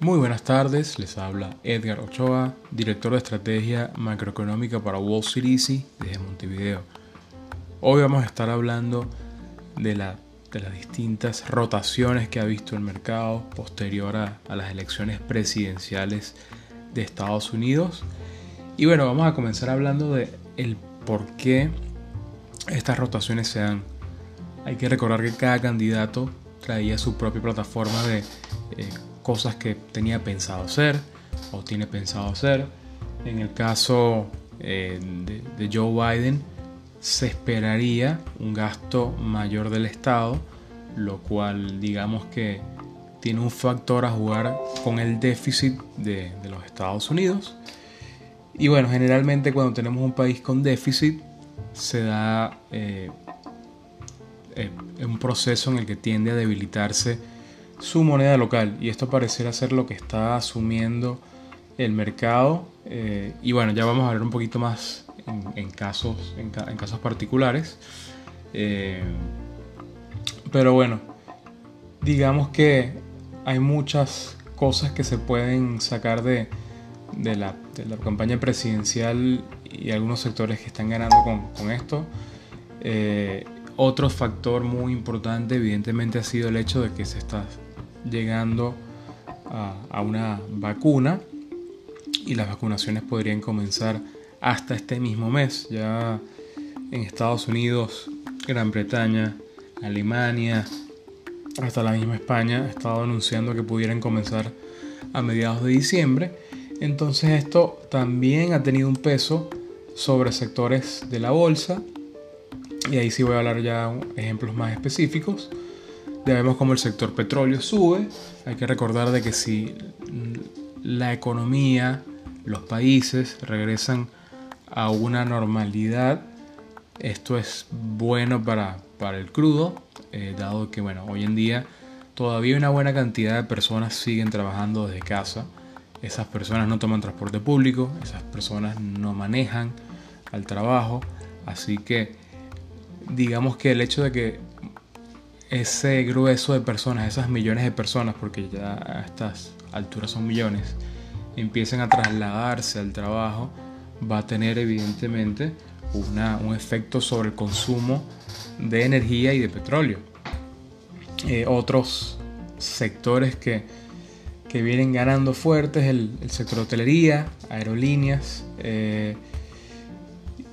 Muy buenas tardes, les habla Edgar Ochoa, director de estrategia macroeconómica para Wall Street Easy desde Montevideo. Hoy vamos a estar hablando de, las distintas rotaciones que ha visto el mercado posterior a, las elecciones presidenciales de Estados Unidos. Y bueno, vamos a comenzar hablando de el por qué estas rotaciones se dan. Hay que recordar que cada candidato traía su propia plataforma de eh, cosas que tenía pensado hacer o tiene pensado hacer. En el caso eh, de, Joe Biden, se esperaría un gasto mayor del Estado, lo cual digamos que tiene un factor a jugar con el déficit de, los Estados Unidos. Y bueno, generalmente cuando tenemos un país con déficit, se da eh, eh, un proceso en el que tiende a debilitarse su moneda local. Y esto pareciera ser lo que está asumiendo el mercado. Eh, y bueno ya vamos a ver un poquito más en, casos en, casos particulares. Eh, pero bueno digamos que hay muchas cosas que se pueden sacar de, de, la, campaña presidencial y algunos sectores que están ganando con, esto. Eh, otro factor muy importante evidentemente ha sido el hecho de que se está llegando a, una vacuna y las vacunaciones podrían comenzar hasta este mismo mes. Ya en Estados Unidos, Gran Bretaña, Alemania, hasta la misma España ha estado anunciando que pudieran comenzar a mediados de diciembre. Entonces esto también ha tenido un peso sobre sectores de la bolsa. Y ahí sí voy a hablar ya ejemplos más específicos. Ya vemos como el sector petróleo sube. Hay que recordar de que si la economía, los países regresan a una normalidad, esto es bueno para, para el crudo, eh, dado que bueno, hoy en día todavía una buena cantidad de personas siguen trabajando desde casa. Esas personas no toman transporte público, esas personas no manejan al trabajo, así que digamos que el hecho de que ese grueso de personas, esas millones de personas, porque ya a estas alturas son millones, empiecen a trasladarse al trabajo, va a tener evidentemente un efecto sobre el consumo de energía y de petróleo. Eh, otros sectores que, que, vienen ganando fuertes, el, el sector de hotelería, aerolíneas, eh,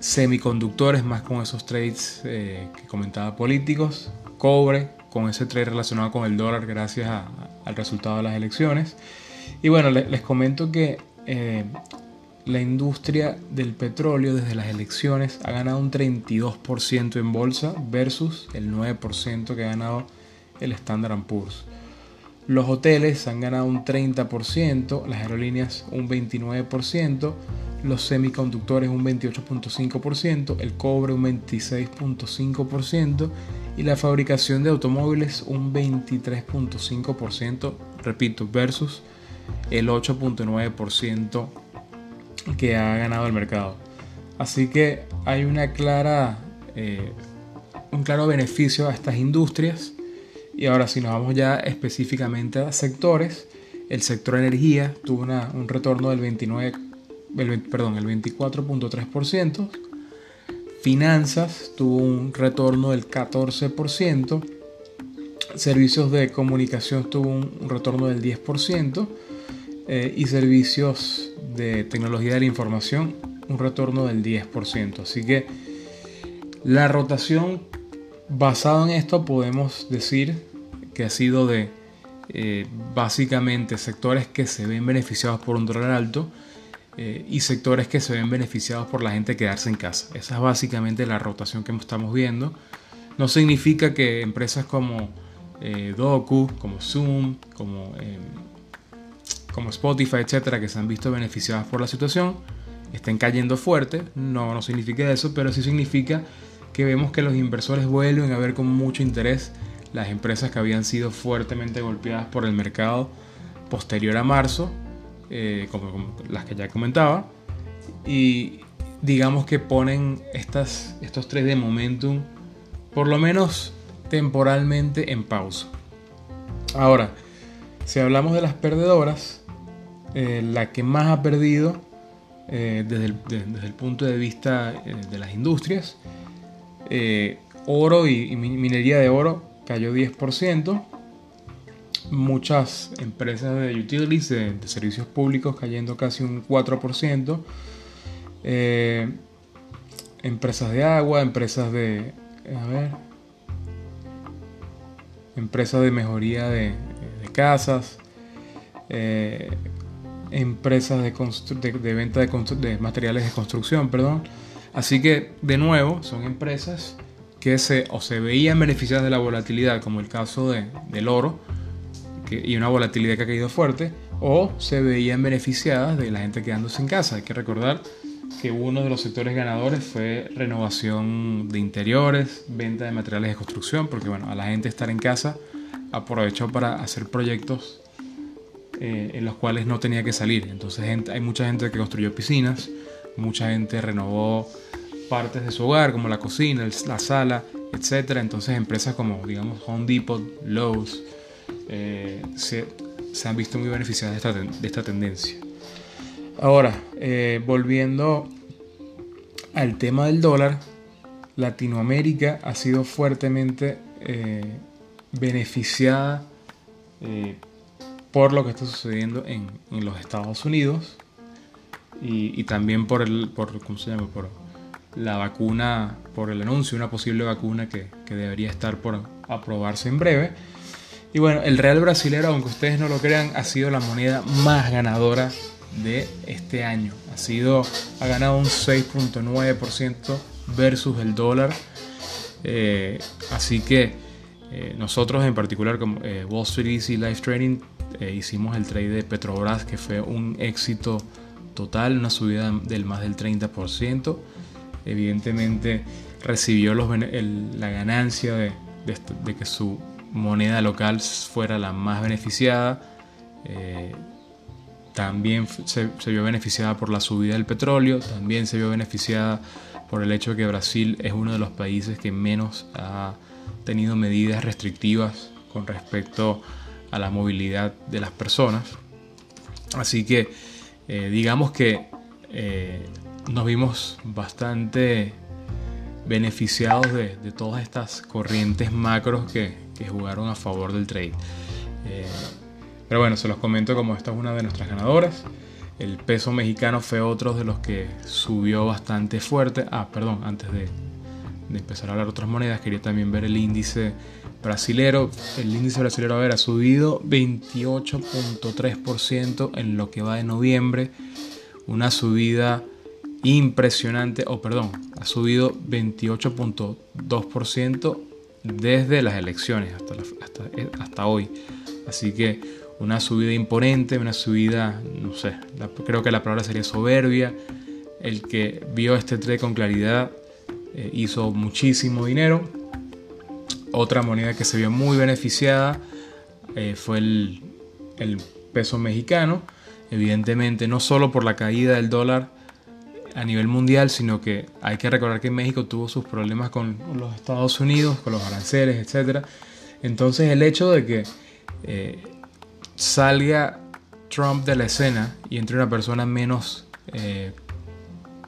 semiconductores, más con esos trades eh, que comentaba políticos, cobre, con ese trade relacionado con el dólar gracias al resultado de las elecciones. Y bueno, les, comento que eh, la industria del petróleo desde las elecciones ha ganado un 32% en bolsa versus el 9% que ha ganado el Standard Poor's. Los hoteles han ganado un 30%, las aerolíneas un 29%, los semiconductores un 28.5%, el cobre un 26.5% y la fabricación de automóviles un 23.5%, repito, versus el 8.9% que ha ganado el mercado. Así que hay una clara, eh, un claro beneficio a estas industrias. Y ahora si nos vamos ya específicamente a sectores, el sector energía tuvo un retorno del 29, perdón, el 24.3%, Finanzas tuvo un retorno del 14%. Servicios de comunicación tuvo un retorno del 10%. Eh, y servicios de tecnología de la información un retorno del 10%. Así que la rotación basada en esto podemos decir que ha sido de eh, básicamente sectores que se ven beneficiados por un dólar alto eh, y sectores que se ven beneficiados por la gente quedarse en casa. Esa es básicamente la rotación que estamos viendo. No significa que empresas como eh, Doku, como Zoom, como, eh, como Spotify, etcétera, que se han visto beneficiadas por la situación, estén cayendo fuerte. No, no significa eso, pero sí significa que vemos que los inversores vuelven a ver con mucho interés las empresas que habían sido fuertemente golpeadas por el mercado posterior a marzo eh, como, las que ya comentaba, y digamos que ponen estas, estos tres de momentum por lo menos temporalmente en pausa. Ahora, si hablamos de las perdedoras, eh, la que más ha perdido eh, desde, el, punto de vista eh, de las industrias, oro y, minería de oro cayó 10%, muchas empresas de utilities, de, de servicios públicos cayendo casi un 4%, empresas de agua, empresas de, a ver, empresas de mejoría de, casas, eh, empresas de, de, venta de, materiales de construcción, perdón. Así que, de nuevo, son empresas que se, o se veían beneficiadas de la volatilidad, como el caso del oro, y una volatilidad que ha caído fuerte, o se veían beneficiadas de la gente quedándose en casa. Hay que recordar que uno de los sectores ganadores fue renovación de interiores, venta de materiales de construcción, porque bueno, a la gente estar en casa aprovechó para hacer proyectos eh, en los cuales no tenía que salir. Entonces hay mucha gente que construyó piscinas, mucha gente renovó partes de su hogar, como la cocina, la sala, etc. Entonces empresas como, digamos, Home Depot, Lowe's, eh, se, han visto muy beneficiadas de esta tendencia. Ahora, eh, volviendo al tema del dólar, Latinoamérica ha sido fuertemente eh, beneficiada eh, por lo que está sucediendo en, los Estados Unidos y, también por el por, ¿cómo se llama? por la vacuna, por el anuncio de una posible vacuna que, que debería estar por aprobarse en breve. Y bueno, el real brasilero, aunque ustedes no lo crean, ha sido la moneda más ganadora de este año. Ha sido, ha ganado un 6.9% versus el dólar. Eh, así que eh, nosotros en particular como eh, Wall Street Easy Life Trading hicimos el trade de Petrobras que fue un éxito total, una subida del más del 30%. Evidentemente recibió los, la ganancia de, de, que su moneda local fuera la más beneficiada también se, vio beneficiada por la subida del petróleo, también se vio beneficiada por el hecho de que Brasil es uno de los países que menos ha tenido medidas restrictivas con respecto a la movilidad de las personas. Así que eh, digamos que eh, nos vimos bastante beneficiados de, todas estas corrientes macros que, jugaron a favor del trade. Eh, pero bueno, se los comento como esta es una de nuestras ganadoras. El peso mexicano fue otro de los que subió bastante fuerte. Ah, perdón, antes de, empezar a hablar otras monedas, quería también ver el índice brasilero. El índice brasilero, a ver, ha subido 28.3% en lo que va de noviembre. Una subida impresionante, o perdón, ha subido 28.2% desde las elecciones hasta, hasta, hasta hoy. Así que una subida imponente, una subida, no sé, creo que la palabra sería soberbia. El que vio este trade con claridad eh, hizo muchísimo dinero. Otra moneda que se vio muy beneficiada eh, fue el, el peso mexicano. Evidentemente, no solo por la caída del dólar a nivel mundial, sino que hay que recordar que México tuvo sus problemas con los Estados Unidos, con los aranceles, etc. Entonces el hecho de que eh, salga Trump de la escena y entre una persona menos eh,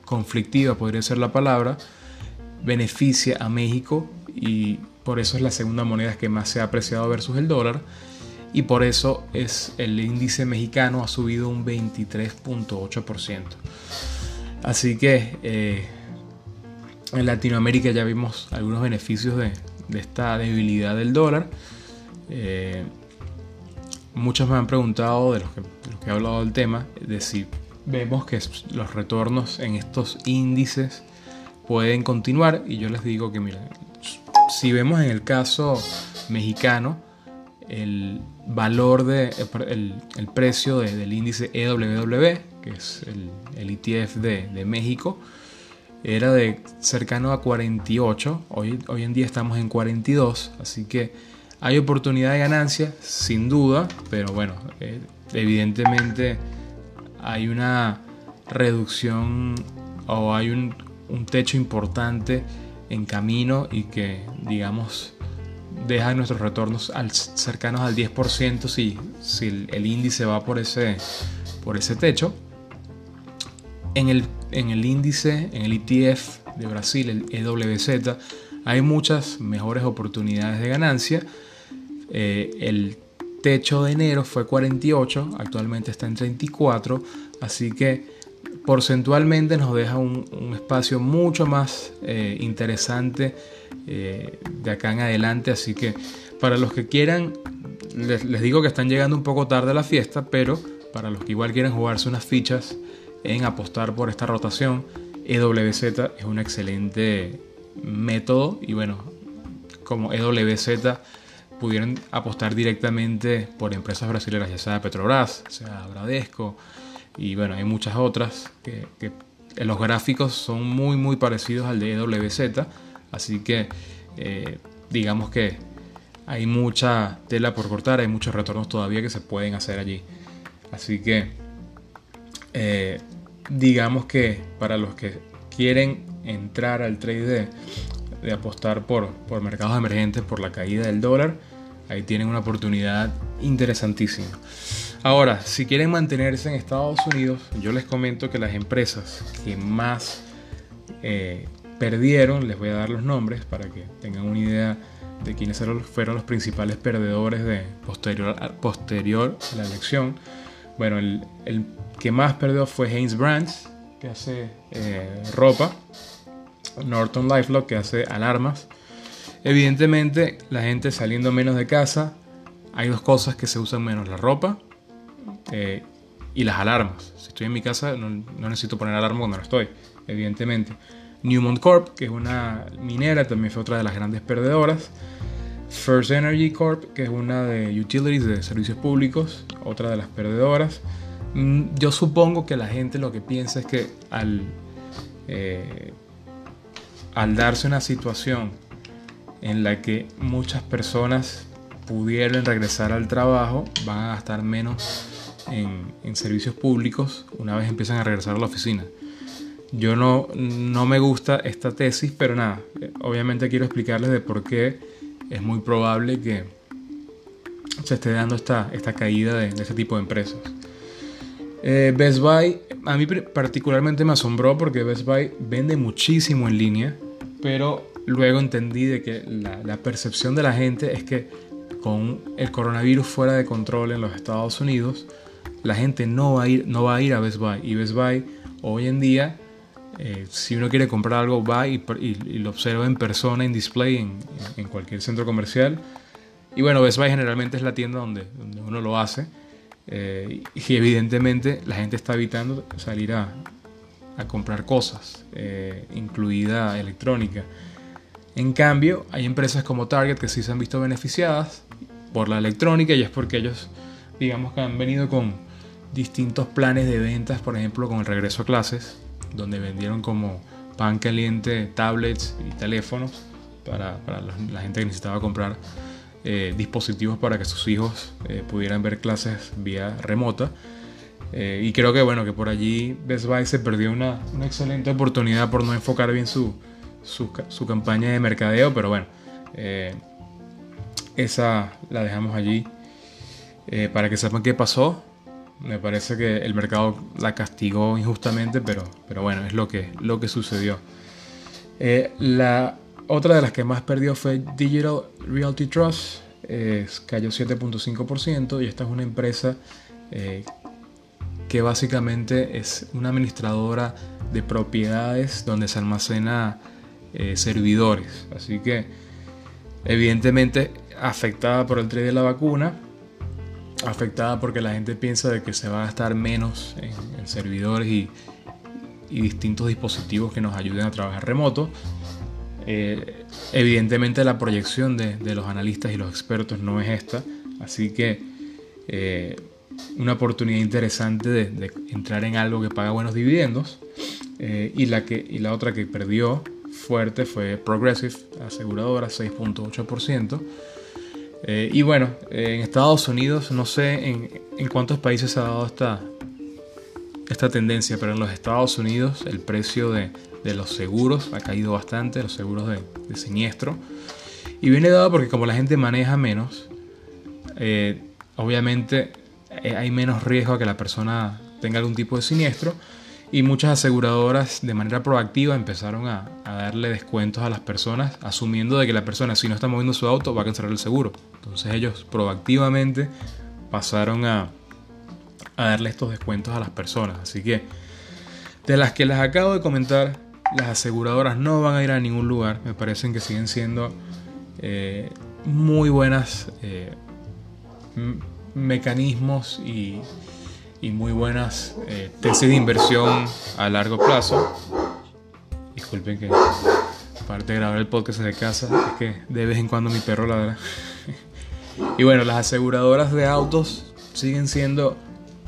conflictiva, podría ser la palabra, beneficia a México y por eso es la segunda moneda que más se ha apreciado versus el dólar y por eso es el índice mexicano ha subido un 23.8%. Así que eh, en Latinoamérica ya vimos algunos beneficios de, esta debilidad del dólar. Eh, muchos me han preguntado de los, que, he hablado del tema, de si vemos que los retornos en estos índices pueden continuar y yo les digo que mira, si vemos en el caso mexicano, el valor de el, precio del índice EWW, que es el, ETF de, México, era de cercano a 48, hoy, hoy en día estamos en 42, así que hay oportunidad de ganancia, sin duda, pero bueno, eh, evidentemente hay una reducción o hay un, techo importante en camino y que, digamos, deja nuestros retornos al, cercanos al 10% si, si el, índice va por ese, por ese techo. En el, en el índice, en el ETF de Brasil, el EWZ, hay muchas mejores oportunidades de ganancia. Eh, el techo de enero fue 48, actualmente está en 34, así que porcentualmente nos deja un, espacio mucho más eh, interesante eh, de acá en adelante. Así que para los que quieran, les, digo que están llegando un poco tarde a la fiesta, pero para los que igual quieren jugarse unas fichas en apostar por esta rotación, EWZ es un excelente método y bueno, como EWZ pudieron apostar directamente por empresas brasileñas, ya sea Petrobras, sea Bradesco, y bueno, hay muchas otras que, los gráficos son muy muy parecidos al de EWZ, así que eh, digamos que hay mucha tela por cortar, hay muchos retornos todavía que se pueden hacer allí. Así que eh, digamos que para los que quieren entrar al trade de, apostar por, por mercados emergentes, por la caída del dólar, ahí tienen una oportunidad interesantísima. Ahora, si quieren mantenerse en Estados Unidos, yo les comento que las empresas que más eh, perdieron, les voy a dar los nombres para que tengan una idea de quiénes fueron los principales perdedores de posterior, posterior a la elección. Bueno, el, que más perdió fue Haynes Brands, que hace eh, ropa, Norton Lifelock, que hace alarmas. Evidentemente, la gente saliendo menos de casa, hay dos cosas que se usan menos, la ropa eh, y las alarmas. Si estoy en mi casa no, necesito poner alarma cuando no estoy, evidentemente. Newmont Corp, que es una minera, también fue otra de las grandes perdedoras. First Energy Corp, que es una de utilities, de servicios públicos, otra de las perdedoras. Mm, yo supongo que la gente lo que piensa es que al, eh, al darse una situación en la que muchas personas pudieran regresar al trabajo, van a gastar menos en, servicios públicos una vez empiezan a regresar a la oficina. Yo no, no me gusta esta tesis, pero nada, obviamente quiero explicarles de por qué es muy probable que se esté dando esta, esta caída de, de este tipo de empresas. Eh, Best Buy, a mí particularmente me asombró porque Best Buy vende muchísimo en línea, pero luego entendí de que la, la percepción de la gente es que con el coronavirus fuera de control en los Estados Unidos, la gente no va a ir, no va a, ir a Best Buy. Y Best Buy hoy en día, eh, si uno quiere comprar algo, va y, lo observa en persona, en display, en, cualquier centro comercial. Y bueno, Best Buy generalmente es la tienda donde, donde uno lo hace. Eh, y evidentemente la gente está evitando salir a, a comprar cosas, eh, incluida electrónica. En cambio, hay empresas como Target que sí se han visto beneficiadas por la electrónica y es porque ellos, digamos que han venido con, distintos planes de ventas, por ejemplo, con el regreso a clases, donde vendieron como pan caliente tablets y teléfonos para, la gente que necesitaba comprar eh, dispositivos para que sus hijos eh, pudieran ver clases vía remota. Eh, y creo que bueno, que por allí Best Buy se perdió una, excelente oportunidad por no enfocar bien su, su, su campaña de mercadeo, pero bueno, esa la dejamos allí para que sepan qué pasó. Me parece que el mercado la castigó injustamente, pero, pero bueno, es lo que, lo que sucedió. Eh, la otra de las que más perdió fue Digital Realty Trust, cayó 7.5% y esta es una empresa eh, que básicamente es una administradora de propiedades donde se almacena eh, servidores. Así que evidentemente afectada por el trade de la vacuna, afectada porque la gente piensa de que se va a gastar menos en, servidores y, distintos dispositivos que nos ayuden a trabajar remoto. Eh, evidentemente la proyección de, los analistas y los expertos no es esta, así que eh, una oportunidad interesante de, entrar en algo que paga buenos dividendos eh, y, la que, y la otra que perdió fuerte fue Progressive, aseguradora, 6.8%. Eh, y bueno, en Estados Unidos, no sé en, cuántos países se ha dado esta, esta tendencia, pero en los Estados Unidos el precio de, de los seguros, ha caído bastante, los seguros de, siniestro. Y viene dado porque como la gente maneja menos, eh, obviamente eh, hay menos riesgo a que la persona tenga algún tipo de siniestro. Y muchas aseguradoras de manera proactiva empezaron a, darle descuentos a las personas, asumiendo de que la persona si no está moviendo su auto va a cancelar el seguro. Entonces ellos proactivamente pasaron a, a darle estos descuentos a las personas. Así que de las que les acabo de comentar, las aseguradoras no van a ir a ningún lugar. Me parecen que siguen siendo eh, muy buenas eh, mecanismos y, muy buenas eh, tesis de inversión a largo plazo. Disculpen que aparte de grabar el podcast de casa, es que de vez en cuando mi perro ladra. y bueno, las aseguradoras de autos siguen siendo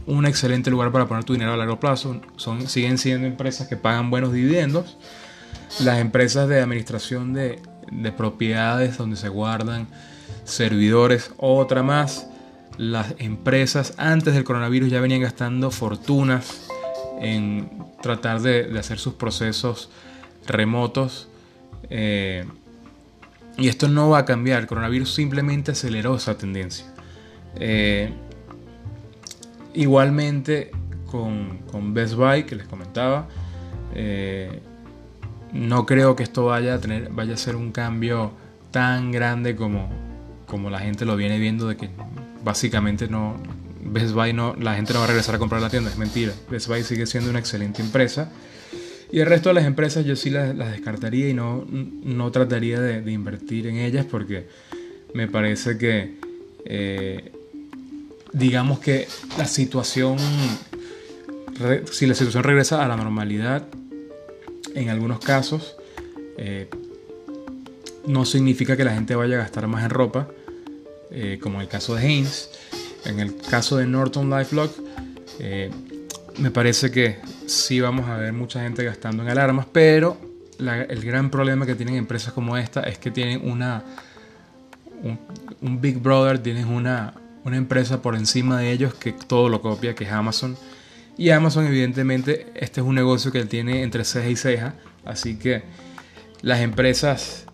un excelente lugar para poner tu dinero a largo plazo. Son, siguen siendo empresas que pagan buenos dividendos. Las empresas de administración de, de propiedades donde se guardan servidores, otra más. Las empresas antes del coronavirus ya venían gastando fortunas en tratar de, hacer sus procesos remotos. Eh, y esto no va a cambiar. El coronavirus simplemente aceleró esa tendencia. Eh, Igualmente con, Best Buy, que les comentaba, eh, no creo que esto vaya a, tener, vaya a ser un cambio tan grande como, como la gente lo viene viendo, de que básicamente no, Best Buy no, la gente no va a regresar a comprar la tienda, es mentira. Best Buy sigue siendo una excelente empresa. Y el resto de las empresas yo sí las, descartaría y no, no trataría de, invertir en ellas porque me parece que eh, digamos que la situación, si la situación regresa a la normalidad, en algunos casos, eh, no significa que la gente vaya a gastar más en ropa, eh, como en el caso de Haynes. En el caso de Norton LifeLock, eh, me parece que sí vamos a ver mucha gente gastando en alarmas, pero el gran problema que tienen empresas como esta es que tienen una un Big Brother, tienen una, una empresa por encima de ellos que todo lo copia, que es Amazon. Y Amazon, evidentemente, este es un negocio que tiene entre ceja y ceja. Así que las empresas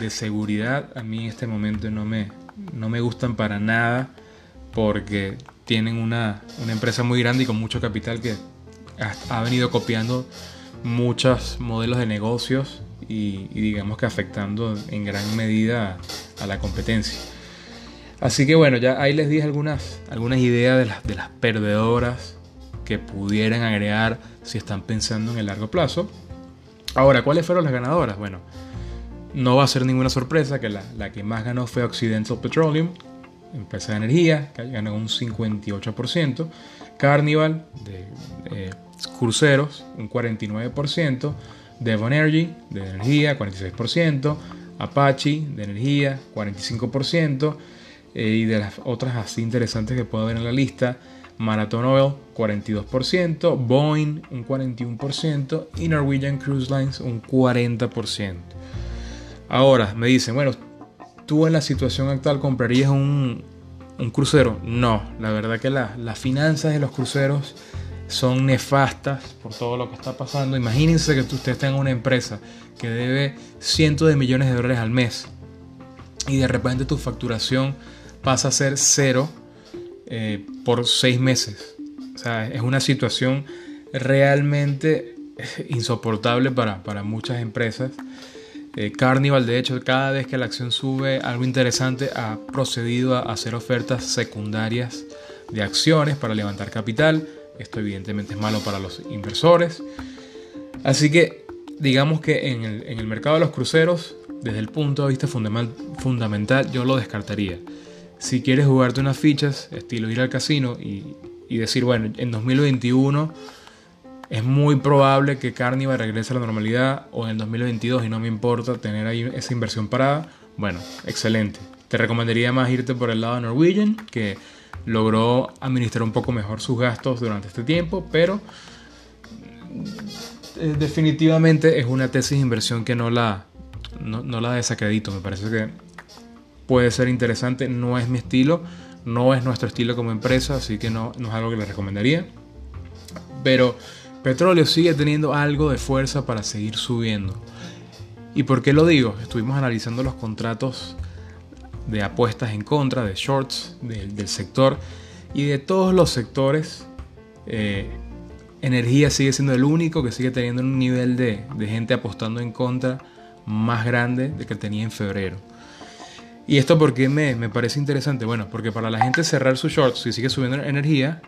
de seguridad a mí en este momento no me, no me gustan para nada porque tienen una, empresa muy grande y con mucho capital que ha, venido copiando muchos modelos de negocios y, digamos que afectando en gran medida a la competencia. Así que bueno, ya ahí les dije algunas, algunas ideas de las, de las perdedoras que pudieran agregar si están pensando en el largo plazo. Ahora, ¿cuáles fueron las ganadoras? Bueno, no va a ser ninguna sorpresa que la, que más ganó fue Occidental Petroleum, empresa de energía, que ganó un 58%. Carnival, de cruceros, un 49%. Devon Energy, de energía, 46%. Apache, de energía, 45%. Eh, y de las otras así interesantes que puedo ver en la lista, Marathon Oil 42%, Boeing un 41% y Norwegian Cruise Lines un 40%. Ahora me dicen, bueno, ¿tú en la situación actual comprarías un, un crucero? No, la verdad que las finanzas de los cruceros son nefastas por todo lo que está pasando. Imagínense que usted tenga una empresa que debe cientos de millones de dólares al mes y de repente tu facturación pasa a ser cero eh, por seis meses. O sea, es una situación realmente insoportable para, muchas empresas. Eh, Carnival, de hecho, cada vez que la acción sube algo interesante, ha procedido a hacer ofertas secundarias de acciones para levantar capital. Esto evidentemente es malo para los inversores. Así que digamos que en el, mercado de los cruceros, desde el punto de vista fundamental, yo lo descartaría si quieres jugarte unas fichas, estilo ir al casino y, decir, bueno, en 2021 es muy probable que Carnival regrese a la normalidad o en el 2022 y no me importa tener ahí esa inversión parada, bueno, excelente. Te recomendaría más irte por el lado de Norwegian, que logró administrar un poco mejor sus gastos durante este tiempo, pero eh, definitivamente es una tesis de inversión que no la, no, la desacredito. Me parece que puede ser interesante, no es mi estilo, no es nuestro estilo como empresa, así que no, no es algo que les recomendaría. Pero petróleo sigue teniendo algo de fuerza para seguir subiendo. ¿Y por qué lo digo? Estuvimos analizando los contratos de apuestas en contra, de shorts del sector y de todos los sectores. Eh, energía sigue siendo el único que sigue teniendo un nivel de, gente apostando en contra más grande de que tenía en febrero. ¿Y esto por qué me, me, parece interesante? Bueno, porque para la gente cerrar su shorts si sigue subiendo energía,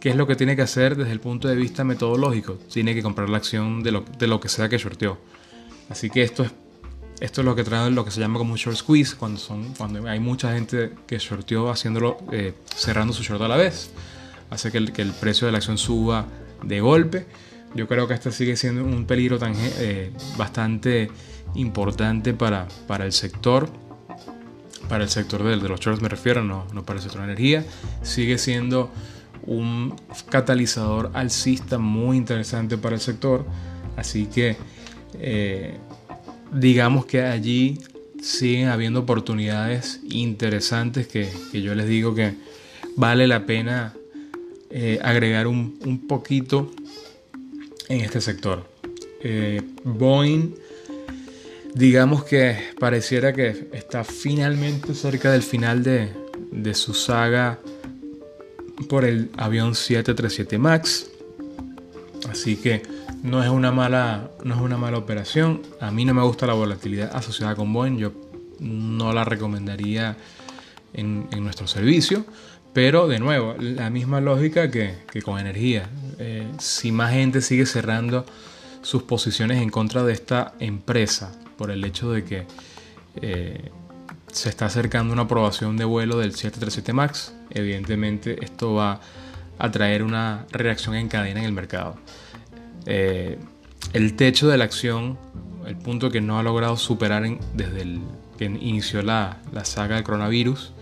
¿qué es lo que tiene que hacer desde el punto de vista metodológico? Tiene que comprar la acción de lo, de lo que sea que shorteó. Así que esto es, esto es lo que trae lo que se llama como un short squeeze, cuando, son, cuando hay mucha gente que shorteó haciéndolo, eh, cerrando su short a la vez. Hace que el, que el precio de la acción suba de golpe. Yo creo que este sigue siendo un peligro tan, eh, bastante importante para, para el sector. Para el sector de, de los shorts me refiero, no, no para el sector de energía. Sigue siendo un catalizador alcista muy interesante para el sector. Así que eh, digamos que allí siguen habiendo oportunidades interesantes que, que yo les digo que vale la pena eh, agregar un, un, poquito en este sector. Eh, Boeing, digamos que pareciera que está finalmente cerca del final de, de su saga por el avión 737 MAX. Así que no es una mala, no es una mala operación. A mí no me gusta la volatilidad asociada con Boeing. Yo no la recomendaría en, en nuestro servicio. Pero de nuevo, la misma lógica que, con energía. Eh, si más gente sigue cerrando sus posiciones en contra de esta empresa por el hecho de que eh, se está acercando una aprobación de vuelo del 737 MAX, evidentemente esto va a traer una reacción en cadena en el mercado. Eh, el techo de la acción, el punto que no ha logrado superar desde el que inició la, la saga del coronavirus,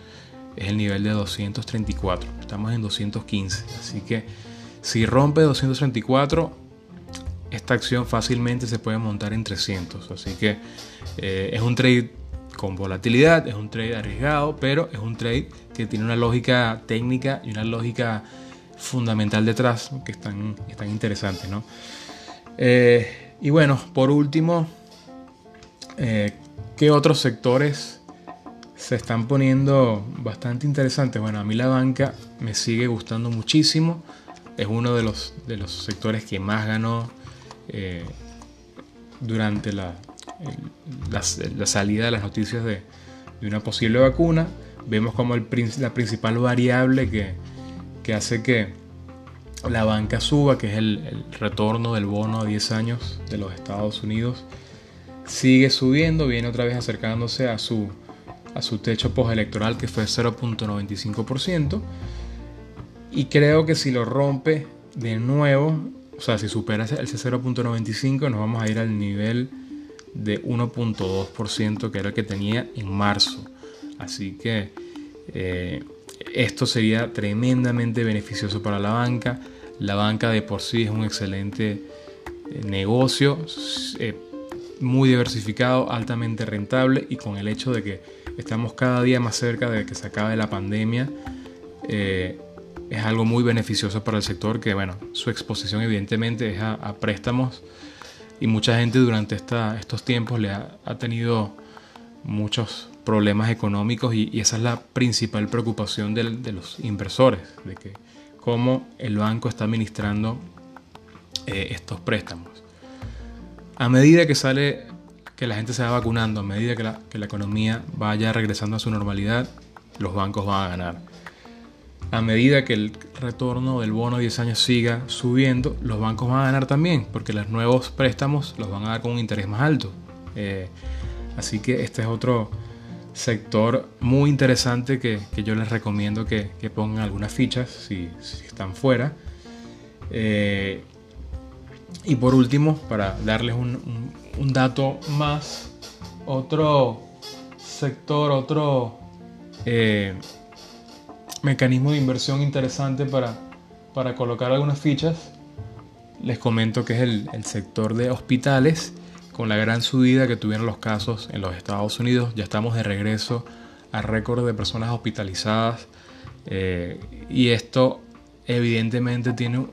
es el nivel de 234. Estamos en 215. Así que si rompe 234, esta acción fácilmente se puede montar en 300. Así que eh, es un trade con volatilidad, es un trade arriesgado, pero es un trade que tiene una lógica técnica y una lógica fundamental detrás que están, están interesantes. ¿no? Eh, y bueno, por último, eh, ¿qué otros sectores se están poniendo bastante interesantes. Bueno, a mí la banca me sigue gustando muchísimo. Es uno de los, de los sectores que más ganó eh, durante la, la, salida de las noticias de, una posible vacuna. Vemos como la principal variable que, hace que la banca suba, que es el, el retorno del bono a 10 años de los Estados Unidos, sigue subiendo, viene otra vez acercándose a su a su techo postelectoral que fue 0.95%. Y creo que si lo rompe de nuevo, o sea, si supera ese 0.95, nos vamos a ir al nivel de 1.2% que era el que tenía en marzo. Así que eh, esto sería tremendamente beneficioso para la banca. La banca de por sí es un excelente eh, negocio, eh, muy diversificado, altamente rentable y con el hecho de que estamos cada día más cerca de que se acabe la pandemia. Es algo muy beneficioso para el sector que, bueno, su exposición evidentemente es a, préstamos y mucha gente durante esta, estos tiempos le ha, tenido muchos problemas económicos y, esa es la principal preocupación de, los inversores, de que cómo el banco está administrando eh, estos préstamos. A medida que sale que la gente se va vacunando, a medida que la, que la economía vaya regresando a su normalidad, los bancos van a ganar. A medida que el retorno del bono de 10 años siga subiendo, los bancos van a ganar también, porque los nuevos préstamos los van a dar con un interés más alto. Eh, así que este es otro sector muy interesante que, yo les recomiendo que, pongan algunas fichas si, están fuera. Eh, y por último, para darles un, un, dato más, otro sector, otro eh, mecanismo de inversión interesante para, para colocar algunas fichas, les comento que es el, el, sector de hospitales, con la gran subida que tuvieron los casos en los Estados Unidos. Ya estamos de regreso a récord de personas hospitalizadas eh, y esto evidentemente tiene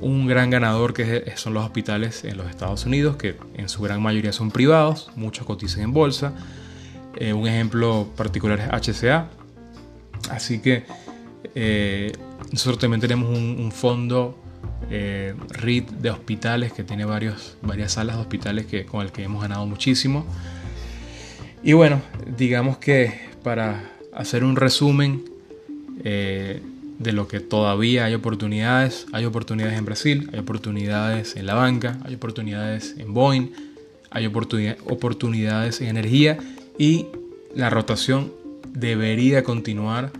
un gran ganador que son los hospitales en los Estados Unidos, que en su gran mayoría son privados, muchos cotizan en bolsa. Eh, un ejemplo particular es HCA. Así que eh, nosotros también tenemos un, fondo eh, REIT de hospitales que tiene varios, varias salas de hospitales que, con el que hemos ganado muchísimo. Y bueno, digamos que para hacer un resumen, eh, de lo que todavía hay oportunidades. Hay oportunidades en Brasil, hay oportunidades en la banca, hay oportunidades en Boeing, hay oportunidades en energía y la rotación debería continuar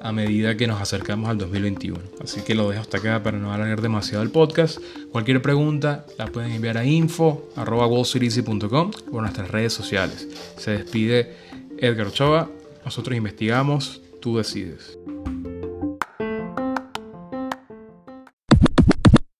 a medida que nos acercamos al 2021. Así que lo dejo hasta acá para no alargar demasiado el podcast. Cualquier pregunta la pueden enviar a info o nuestras redes sociales. Se despide Edgar Ochoa. Nosotros investigamos, tú decides.